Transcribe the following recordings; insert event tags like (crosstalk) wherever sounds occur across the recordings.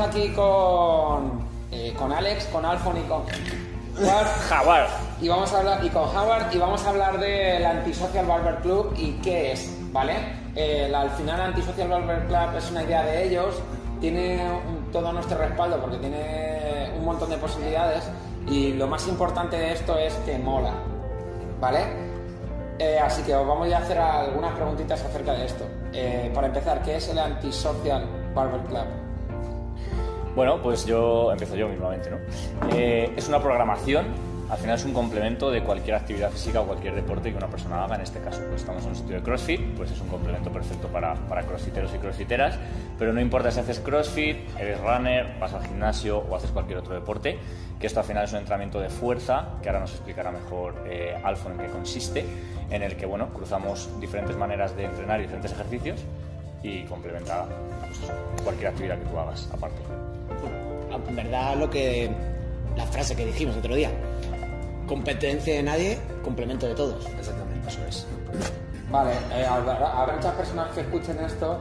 aquí con, eh, con Alex, con Alfon y con Jaguar. Y vamos a hablar, y con Howard, y vamos a hablar del Antisocial Barber Club y qué es, ¿vale? Eh, la- al final Antisocial Barber Club es una idea de ellos, tiene un- todo nuestro respaldo porque tiene un montón de posibilidades y lo más importante de esto es que mola, ¿vale? Eh, así que os vamos a hacer algunas preguntitas acerca de esto. Para empezar, ¿qué es el Antisocial Barber Club? Bueno, pues yo empiezo yo mismamente, ¿no? Eh, es una programación, al final es un complemento de cualquier actividad física o cualquier deporte que una persona haga. En este caso, pues estamos en un sitio de CrossFit, pues es un complemento perfecto para, crossfiteros y crossfiteras. Pero no importa si haces CrossFit, eres runner, vas al gimnasio o haces cualquier otro deporte, que esto al final es un entrenamiento de fuerza, que ahora nos explicará mejor eh, Alfon en qué consiste, en el que, bueno, cruzamos diferentes maneras de entrenar y diferentes ejercicios y complementa pues cualquier actividad que tú hagas aparte. En verdad, lo que. La frase que dijimos el otro día. Competencia de nadie, complemento de todos. Exactamente. Eso es. Vale, eh, habrá, habrá muchas personas que escuchen esto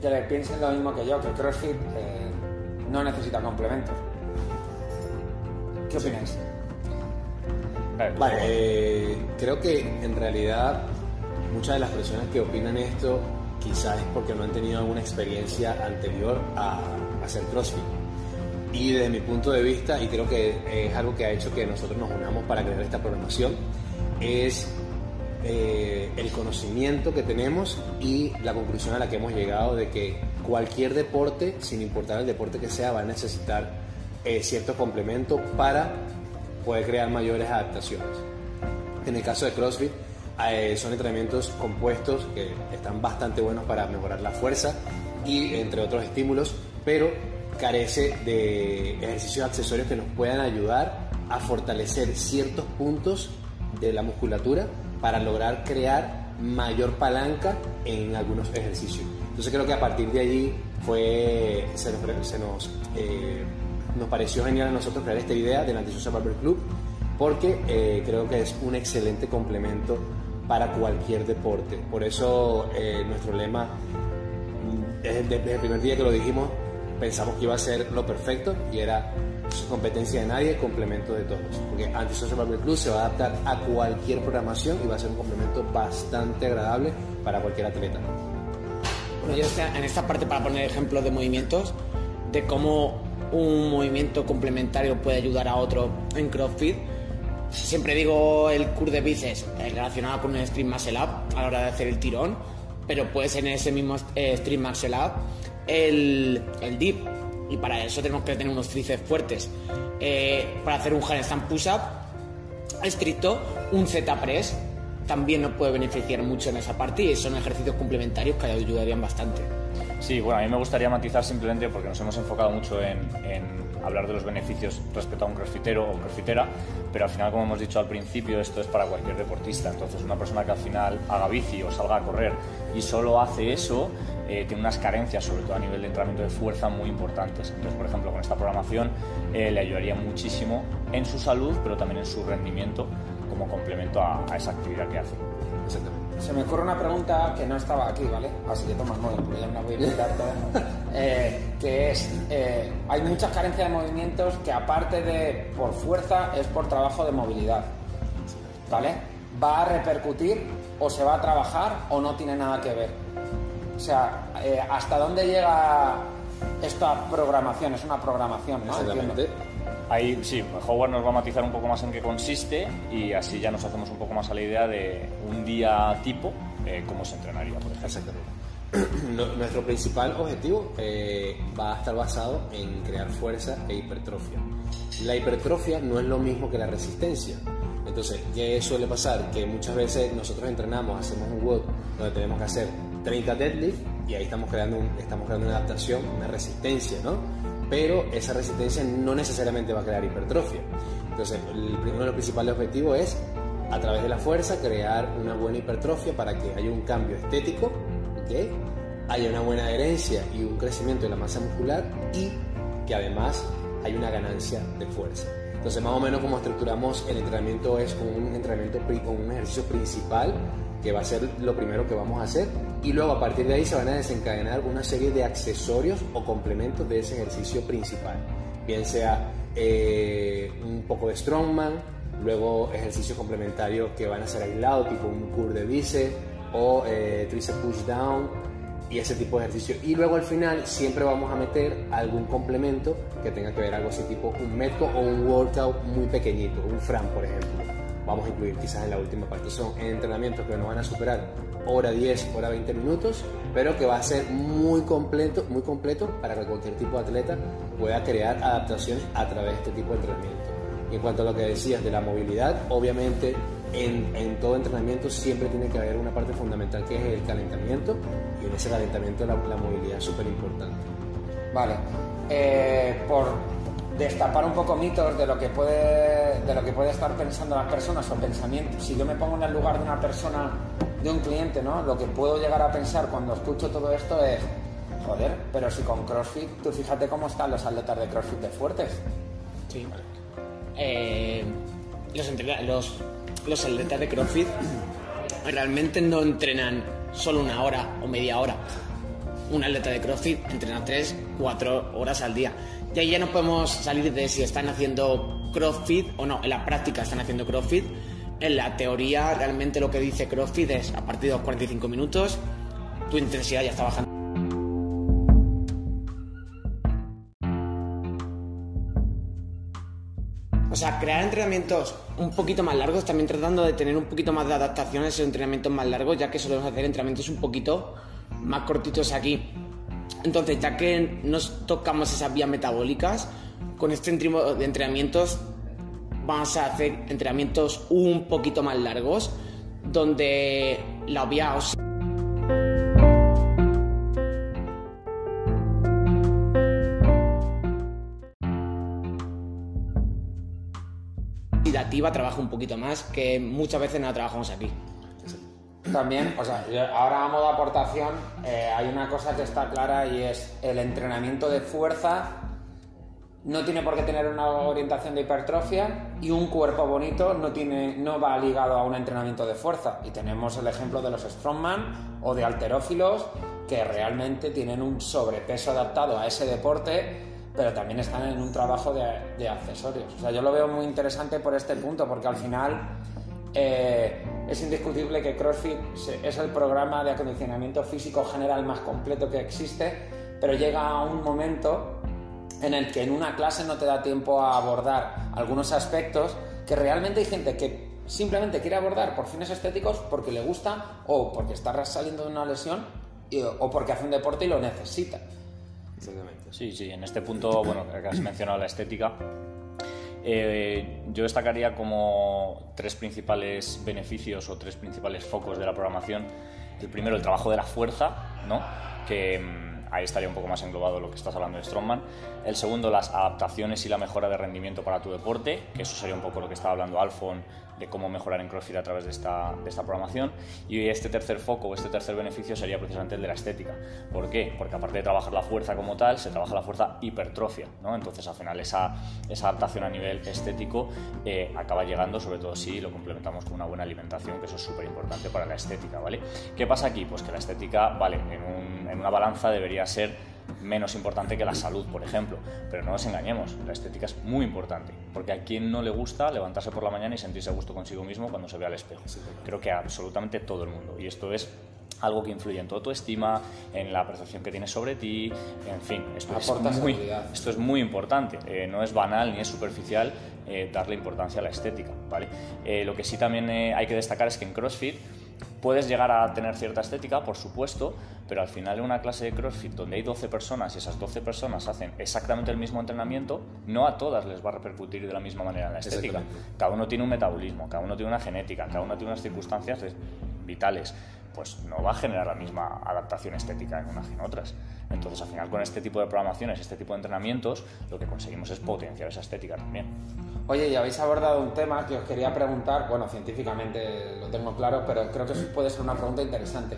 que le piensen lo mismo que yo, que CrossFit eh, no necesita complementos. ¿Qué opináis? Vale, Vale, eh, creo que en realidad muchas de las personas que opinan esto quizás es porque no han tenido alguna experiencia anterior a hacer CrossFit. Y desde mi punto de vista, y creo que es algo que ha hecho que nosotros nos unamos para crear esta programación, es eh, el conocimiento que tenemos y la conclusión a la que hemos llegado de que cualquier deporte, sin importar el deporte que sea, va a necesitar eh, cierto complemento para poder crear mayores adaptaciones. En el caso de CrossFit, eh, son entrenamientos compuestos que están bastante buenos para mejorar la fuerza y entre otros estímulos, pero carece de ejercicios accesorios que nos puedan ayudar a fortalecer ciertos puntos de la musculatura para lograr crear mayor palanca en algunos ejercicios. Entonces creo que a partir de allí fue, se nos, se nos, eh, nos pareció genial a nosotros crear esta idea del Antisocial Barber Club porque eh, creo que es un excelente complemento para cualquier deporte. Por eso eh, nuestro lema, mm, desde, el primer día que lo dijimos, pensamos que iba a ser lo perfecto y era competencia de nadie, complemento de todos. Porque Antisocial Barber Club se va a adaptar a cualquier programación y va a ser un complemento bastante agradable para cualquier atleta. Bueno, yo esta- en esta parte para poner ejemplos de movimientos, de cómo un movimiento complementario puede ayudar a otro en CrossFit, siempre digo el curl de bíceps eh, relacionado con el Stream Muscle Up a la hora de hacer el tirón, pero puede ser en ese mismo eh, Stream Muscle Up el, el dip. Y para eso tenemos que tener unos tríceps fuertes. Eh, para hacer un handstand push-up estricto, un Z-press también nos puede beneficiar mucho en esa parte y son ejercicios complementarios que ayudarían bastante. Sí, bueno, a mí me gustaría matizar simplemente porque nos hemos enfocado mucho en, en hablar de los beneficios respecto a un crossfitero o crossfitera, pero al final, como hemos dicho al principio, esto es para cualquier deportista. Entonces, una persona que al final haga bici o salga a correr y solo hace eso, eh, tiene unas carencias, sobre todo a nivel de entrenamiento de fuerza, muy importantes. Entonces, por ejemplo, con esta programación eh, le ayudaría muchísimo en su salud, pero también en su rendimiento como complemento a, a esa actividad que hace. Exactamente. Se me ocurre una pregunta que no estaba aquí, ¿vale? Así que toma nota, porque ya me la voy a invitar todas. (laughs) Eh, que es, eh, hay muchas carencias de movimientos que aparte de por fuerza es por trabajo de movilidad, ¿vale? ¿Va a repercutir o se va a trabajar o no tiene nada que ver? O sea, eh, ¿hasta dónde llega esta programación? Es una programación, ¿no? Exactamente. Entiendo. Ahí sí, Howard nos va a matizar un poco más en qué consiste y así ya nos hacemos un poco más a la idea de un día tipo, eh, cómo se entrenaría, por ejemplo. Exactamente. (clears throat) Nu- Nuestro principal objetivo eh, va a estar basado en crear fuerza e hipertrofia. La hipertrofia no es lo mismo que la resistencia. Entonces, ¿qué suele pasar? Que muchas veces nosotros entrenamos, hacemos un WOD donde tenemos que hacer 30 deadlift y ahí estamos creando, un- estamos creando una adaptación, una resistencia, ¿no? Pero esa resistencia no necesariamente va a crear hipertrofia. Entonces, el- uno de los principales objetivos es, a través de la fuerza, crear una buena hipertrofia para que haya un cambio estético, ¿ok? haya una buena adherencia y un crecimiento de la masa muscular y que además hay una ganancia de fuerza. Entonces, más o menos como estructuramos el entrenamiento es con un entrenamiento con un ejercicio principal que va a ser lo primero que vamos a hacer y luego a partir de ahí se van a desencadenar una serie de accesorios o complementos de ese ejercicio principal, bien sea eh, un poco de strongman, luego ejercicios complementarios que van a ser aislados, tipo un curl de bíceps o eh, tríceps push down y ese tipo de ejercicio. Y luego al final siempre vamos a meter algún complemento que tenga que ver algo así tipo un método o un workout muy pequeñito, un fran por ejemplo. Vamos a incluir quizás en la última parte. Son entrenamientos que no van a superar hora 10, hora 20 minutos, pero que va a ser muy completo, muy completo para que cualquier tipo de atleta pueda crear adaptaciones a través de este tipo de entrenamiento. Y en cuanto a lo que decías de la movilidad, obviamente en, en, todo entrenamiento siempre tiene que haber una parte fundamental que es el calentamiento y en ese calentamiento la, la movilidad es súper importante. Vale, eh, por destapar un poco mitos de lo que puede de lo que puede estar pensando las personas o pensamientos. Si yo me pongo en el lugar de una persona, de un cliente, ¿no? Lo que puedo llegar a pensar cuando escucho todo esto es, joder, pero si con CrossFit, tú fíjate cómo están los atletas de CrossFit de fuertes. Sí. Eh, los, los, los atletas de CrossFit realmente no entrenan solo una hora o media hora. Un atleta de CrossFit entrena 3, 4 horas al día. Y ahí ya no podemos salir de si están haciendo CrossFit o no. En la práctica están haciendo CrossFit. En la teoría, realmente lo que dice CrossFit es a partir de los 45 minutos, tu intensidad ya está bajando. O sea, crear entrenamientos un poquito más largos, también tratando de tener un poquito más de adaptación a esos entrenamientos más largos, ya que solemos hacer entrenamientos un poquito más cortitos aquí. Entonces, ya que nos tocamos esas vías metabólicas, con este de entrenamientos vamos a hacer entrenamientos un poquito más largos, donde la vía oxidativa trabaja un poquito más, que muchas veces no la trabajamos aquí. También, o sea, ahora a modo aportación, eh, hay una cosa que está clara y es el entrenamiento de fuerza no tiene por qué tener una orientación de hipertrofia y un cuerpo bonito no, tiene, no va ligado a un entrenamiento de fuerza. Y tenemos el ejemplo de los strongman o de alterófilos que realmente tienen un sobrepeso adaptado a ese deporte, pero también están en un trabajo de, de accesorios. O sea, yo lo veo muy interesante por este punto, porque al final eh, es indiscutible que CrossFit es el programa de acondicionamiento físico general más completo que existe, pero llega a un momento en el que en una clase no te da tiempo a abordar algunos aspectos que realmente hay gente que simplemente quiere abordar por fines estéticos porque le gusta o porque está saliendo de una lesión o porque hace un deporte y lo necesita. Exactamente. Sí, sí, en este punto, bueno, que has mencionado la estética, eh, yo destacaría como tres principales beneficios o tres principales focos de la programación. El primero, el trabajo de la fuerza, ¿no? que mm, ahí estaría un poco más englobado lo que estás hablando de Strongman. El segundo, las adaptaciones y la mejora de rendimiento para tu deporte, que eso sería un poco lo que estaba hablando Alfon cómo mejorar en CrossFit a través de esta, programación. Y este tercer foco o este tercer beneficio sería precisamente el de la estética. ¿Por qué? Porque aparte de trabajar la fuerza como tal, se trabaja la fuerza hipertrofia. ¿no? Entonces, al final, esa, adaptación a nivel estético eh, acaba llegando, sobre todo si lo complementamos con una buena alimentación, que eso es súper importante para la estética. ¿vale? ¿Qué pasa aquí? Pues que la estética, vale, en una balanza debería ser menos importante que la salud, por ejemplo. Pero no nos engañemos, la estética es muy importante, porque a quien no le gusta levantarse por la mañana y sentirse a gusto consigo mismo cuando se ve al espejo. Creo que a absolutamente todo el mundo. Y esto es algo que influye en toda tu estima, en la percepción que tienes sobre ti, en fin, esto, es muy, esto es muy importante, eh, no es banal ni es superficial eh, darle importancia a la estética, ¿vale? Eh, lo que sí también hay que destacar es que en CrossFit Puedes llegar a tener cierta estética, por supuesto, pero al final en una clase de CrossFit donde hay 12 personas y esas 12 personas hacen exactamente el mismo entrenamiento, no a todas les va a repercutir de la misma manera en la estética. Cada uno tiene un metabolismo, cada uno tiene una genética, cada uno tiene unas circunstancias vitales pues no va a generar la misma adaptación estética en unas y en otras. Entonces, al final, con este tipo de programaciones, este tipo de entrenamientos, lo que conseguimos es potenciar esa estética también. Oye, y habéis abordado un tema que os quería preguntar, bueno, científicamente lo tengo claro, pero creo que puede ser una pregunta interesante.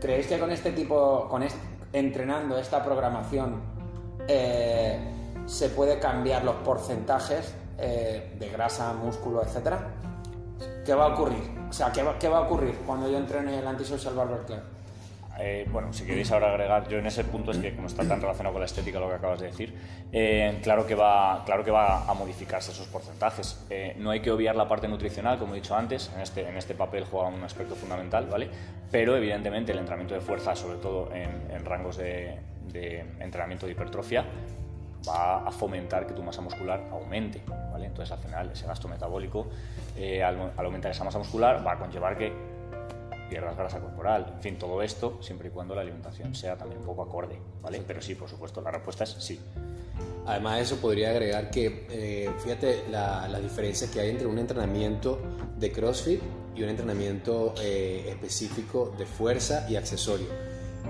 ¿Creéis que con este tipo, con entrenando esta programación, eh, se puede cambiar los porcentajes eh, de grasa, músculo, etcétera, ¿qué va a ocurrir? O sea, ¿qué va, qué va a ocurrir cuando yo entrene el Antisocial Barber Club? Eh, bueno, si queréis ahora agregar, yo en ese punto es que como está tan relacionado con la estética lo que acabas de decir, eh, claro, que va, claro que va a modificarse esos porcentajes. Eh, no hay que obviar la parte nutricional, como he dicho antes, en este, en este papel juega un aspecto fundamental, ¿vale? Pero evidentemente el entrenamiento de fuerza, sobre todo en, en rangos de, entrenamiento de hipertrofia, va a fomentar que tu masa muscular aumente, ¿vale? Entonces al final ese gasto metabólico, al, al aumentar esa masa muscular, va a conllevar que pierdas grasa corporal, en fin, todo esto siempre y cuando la alimentación sea también un poco acorde, ¿vale? Pero sí, por supuesto, la respuesta es sí. Además de eso, podría agregar que, eh, fíjate las la diferencias que hay entre un entrenamiento de CrossFit y un entrenamiento eh, específico de fuerza y accesorio.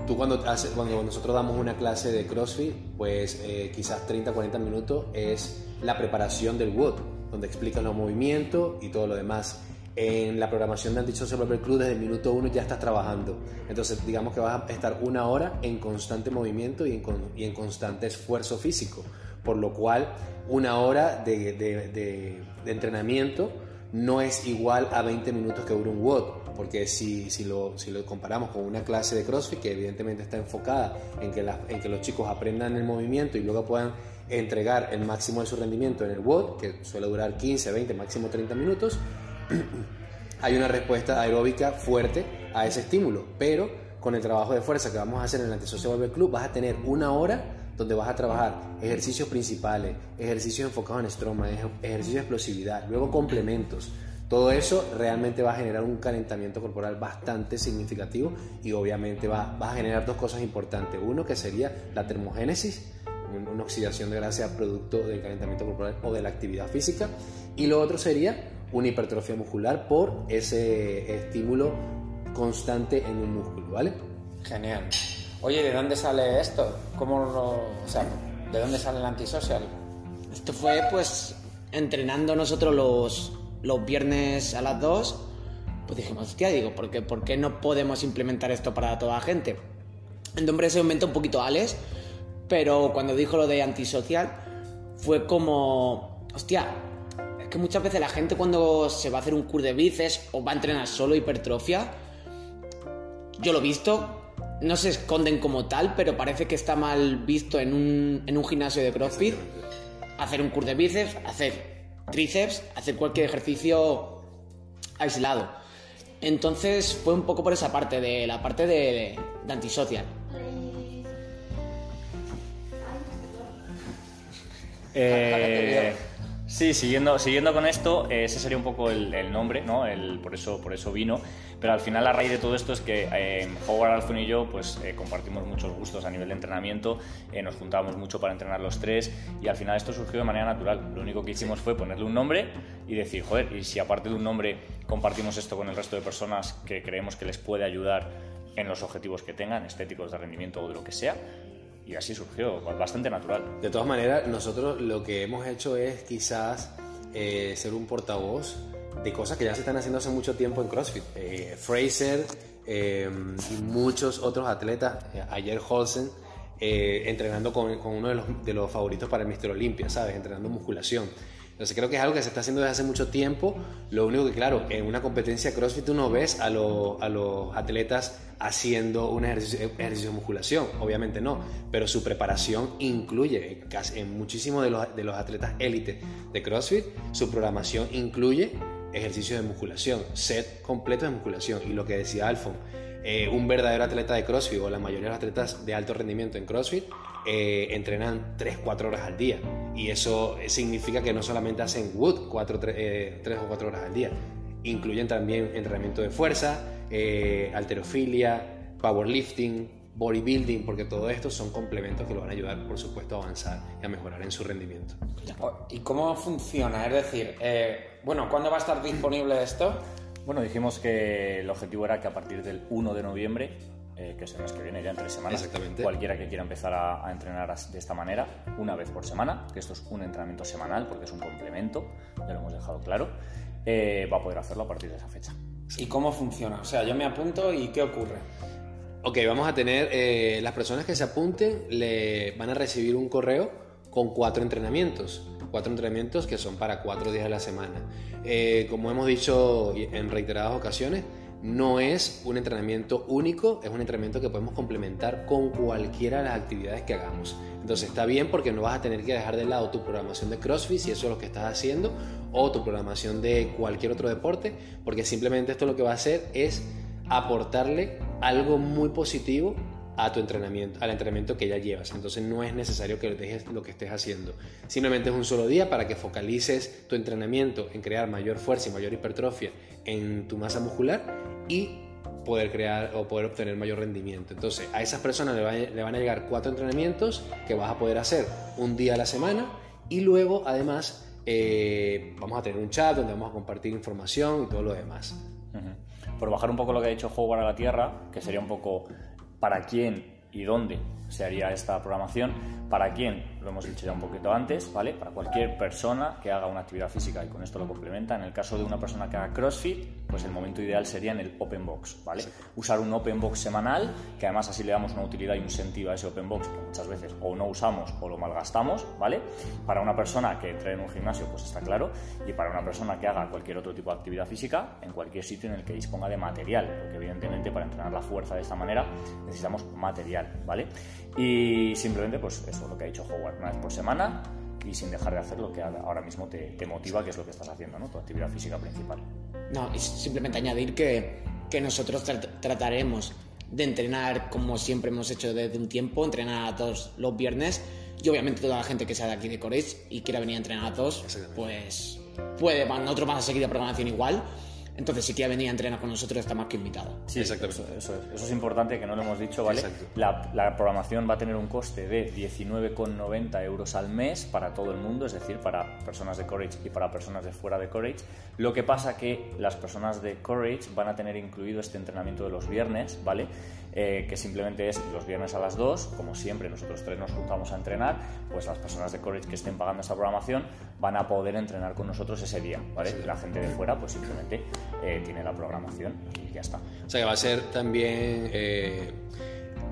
Tú cuando, cuando nosotros damos una clase de CrossFit, pues eh, quizás 30-40 minutos es la preparación del WOD, donde explican los movimientos y todo lo demás en la programación de Antisocial Barber Club desde el minuto uno ya estás trabajando. Entonces, digamos que vas a estar una hora en constante movimiento y en, y en constante esfuerzo físico. Por lo cual, una hora de, de, de, entrenamiento no es igual a 20 minutos que dura un WOD. Porque si, si, lo, si lo comparamos con una clase de CrossFit, que evidentemente está enfocada en que, la, en que los chicos aprendan el movimiento y luego puedan entregar el máximo de su rendimiento en el WOD, que suele durar 15, 20, máximo 30 minutos, hay una respuesta aeróbica fuerte a ese estímulo, pero con el trabajo de fuerza que vamos a hacer en el Antisocial Barber Club vas a tener una hora donde vas a trabajar ejercicios principales, ejercicios enfocados en stroma, ejercicios de explosividad, luego complementos. Todo eso realmente va a generar un calentamiento corporal bastante significativo y obviamente va, va a generar dos cosas importantes. Uno que sería la termogénesis, una oxidación de grasa producto del calentamiento corporal o de la actividad física. Y lo otro sería una hipertrofia muscular por ese estímulo constante en un músculo, ¿vale? Genial. Oye, ¿de dónde sale esto? ¿Cómo lo, o sea, ¿de dónde sale el antisocial? Esto fue pues entrenando nosotros los, los viernes a las 2, pues dijimos, hostia, digo, ¿por qué, ¿por qué no podemos implementar esto para toda la gente? El nombre se inventó un poquito Alex, pero cuando dijo lo de antisocial, fue como, hostia, que muchas veces la gente cuando se va a hacer un curso de bíceps o va a entrenar solo hipertrofia, yo lo he visto, no se esconden como tal, pero parece que está mal visto en un, en un gimnasio de CrossFit hacer un curso de bíceps, hacer tríceps, hacer cualquier ejercicio aislado. Entonces fue un poco por esa parte, de la parte de, de, de antisocial. Eh, Sí, siguiendo, siguiendo con esto, eh, ese sería un poco el, el nombre, ¿no? El, por, eso, por eso vino. Pero al final, la raíz de todo esto es que eh, Howard Alfon y yo pues, eh, compartimos muchos gustos a nivel de entrenamiento, eh, nos juntábamos mucho para entrenar los tres y al final esto surgió de manera natural. Lo único que hicimos fue ponerle un nombre y decir, joder, y si aparte de un nombre compartimos esto con el resto de personas que creemos que les puede ayudar en los objetivos que tengan, estéticos, de rendimiento o de lo que sea, y así surgió, bastante natural. De todas maneras, nosotros lo que hemos hecho es quizás eh, ser un portavoz de cosas que ya se están haciendo hace mucho tiempo en CrossFit. Eh, Fraser eh, y muchos otros atletas, eh, ayer Holsen, entrenando con, uno de los, favoritos para el Mister Olympia, ¿sabes? Entrenando musculación. Entonces creo que es algo que se está haciendo desde hace mucho tiempo. Lo único que, claro, en una competencia CrossFit tú no ves a, lo, a los atletas haciendo un ejercicio, de musculación, obviamente no, pero su preparación incluye, en muchísimos de los, de los atletas élite de CrossFit, su programación incluye ejercicios de musculación, set completo de musculación. Y lo que decía Alfon, eh, un verdadero atleta de CrossFit o la mayoría de los atletas de alto rendimiento en CrossFit eh, entrenan 3-4 horas al día. Y eso significa que no solamente hacen wood 4, 3, eh, 3 o 4 horas al día, incluyen también entrenamiento de fuerza, eh, alterofilia, powerlifting, bodybuilding, porque todo esto son complementos que lo van a ayudar, por supuesto, a avanzar y a mejorar en su rendimiento. ¿Y cómo funciona? Es decir, eh, bueno, ¿cuándo va a estar disponible esto? Bueno, dijimos que el objetivo era que a partir del 1 de noviembre eh, que es el mes que viene, ya en tres semanas. Cualquiera que quiera empezar a, a, entrenar de esta manera, una vez por semana, que esto es un entrenamiento semanal porque es un complemento, ya lo hemos dejado claro, eh, va a poder hacerlo a partir de esa fecha. ¿Y cómo funciona? O sea, yo me apunto y ¿qué ocurre? Ok, vamos a tener, eh, las personas que se apunten le van a recibir un correo con cuatro entrenamientos. Cuatro entrenamientos que son para cuatro días de la semana. Eh, como hemos dicho en reiteradas ocasiones, no es un entrenamiento único, es un entrenamiento que podemos complementar con cualquiera de las actividades que hagamos. Entonces está bien porque no vas a tener que dejar de lado tu programación de CrossFit si eso es lo que estás haciendo o tu programación de cualquier otro deporte, porque simplemente esto lo que va a hacer es aportarle algo muy positivo a tu entrenamiento, al entrenamiento que ya llevas. Entonces no es necesario que dejes lo que estés haciendo. Simplemente es un solo día para que focalices tu entrenamiento en crear mayor fuerza y mayor hipertrofia en tu masa muscular y poder crear o poder obtener mayor rendimiento. Entonces, a esas personas le, van a llegar cuatro entrenamientos que vas a poder hacer un día a la semana y luego, además, eh, vamos a tener un chat donde vamos a compartir información y todo lo demás. Por bajar un poco lo que ha dicho Howard a la Tierra, que sería un poco para quién y dónde se haría esta programación, para quién, lo hemos dicho ya un poquito antes, ¿vale? Para cualquier persona que haga una actividad física y con esto lo complementa. En el caso de una persona que haga CrossFit, pues el momento ideal sería en el Open Box, ¿vale? Usar un Open Box semanal, que además así le damos una utilidad y un sentido a ese Open Box que muchas veces o no usamos o lo malgastamos, ¿vale? Para una persona que entre en un gimnasio, pues está claro, y para una persona que haga cualquier otro tipo de actividad física, en cualquier sitio en el que disponga de material, porque evidentemente para entrenar la fuerza de esta manera necesitamos material, ¿vale? Y simplemente, pues eso, lo que ha dicho Howard, una vez por semana, y sin dejar de hacer lo que ahora mismo te, motiva, que es lo que estás haciendo, ¿no? Tu actividad física principal. No, y simplemente añadir que, que nosotros trataremos de entrenar como siempre hemos hecho desde un tiempo, entrenar a todos los viernes y obviamente toda la gente que sea de aquí de Corea y quiera venir a entrenar a todos, pues puede, nosotros vamos a seguir la programación igual, entonces, si quiere venir a entrenar con nosotros, está más que invitado. Sí, exactamente. Eso, es, importante que no lo hemos dicho, ¿vale? La, la, programación va a tener un coste de 19,90 euros al mes para todo el mundo, es decir, para personas de Courage y para personas de fuera de Courage. Lo que pasa que las personas de Courage van a tener incluido este entrenamiento de los viernes, ¿vale? Eh, que simplemente es los viernes a las 2, como siempre nosotros tres nos juntamos a entrenar, pues las personas de Courage que estén pagando esta programación van a poder entrenar con nosotros ese día, ¿vale? La gente de fuera pues simplemente eh, tiene la programación y ya está. O sea que va a ser también eh,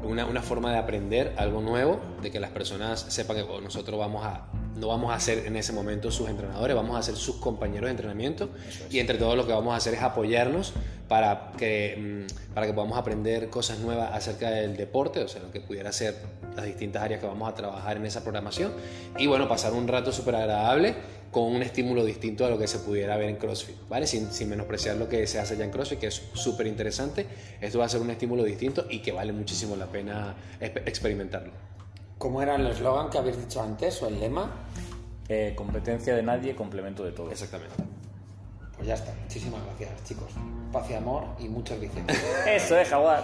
una, una, forma de aprender algo nuevo, de que las personas sepan que nosotros vamos a no vamos a ser en ese momento sus entrenadores, vamos a ser sus compañeros de entrenamiento y entre todos lo que vamos a hacer es apoyarnos para que, mm, para que podamos aprender cosas nuevas acerca del deporte, o sea, lo que pudiera ser las distintas áreas que vamos a trabajar en esa programación y bueno, pasar un rato súper agradable con un estímulo distinto a lo que se pudiera ver en CrossFit, ¿vale? Sin, sin menospreciar lo que se hace ya en CrossFit, que es súper interesante, esto va a ser un estímulo distinto y que vale muchísimo la pena experimentarlo. ¿Cómo era el eslogan que habéis dicho antes o el lema? Eh, competencia de nadie, complemento de todo. Exactamente. Pues ya está. Muchísimas gracias, chicos. Paz y amor y muchos bíceps. Eso es, Jaguar.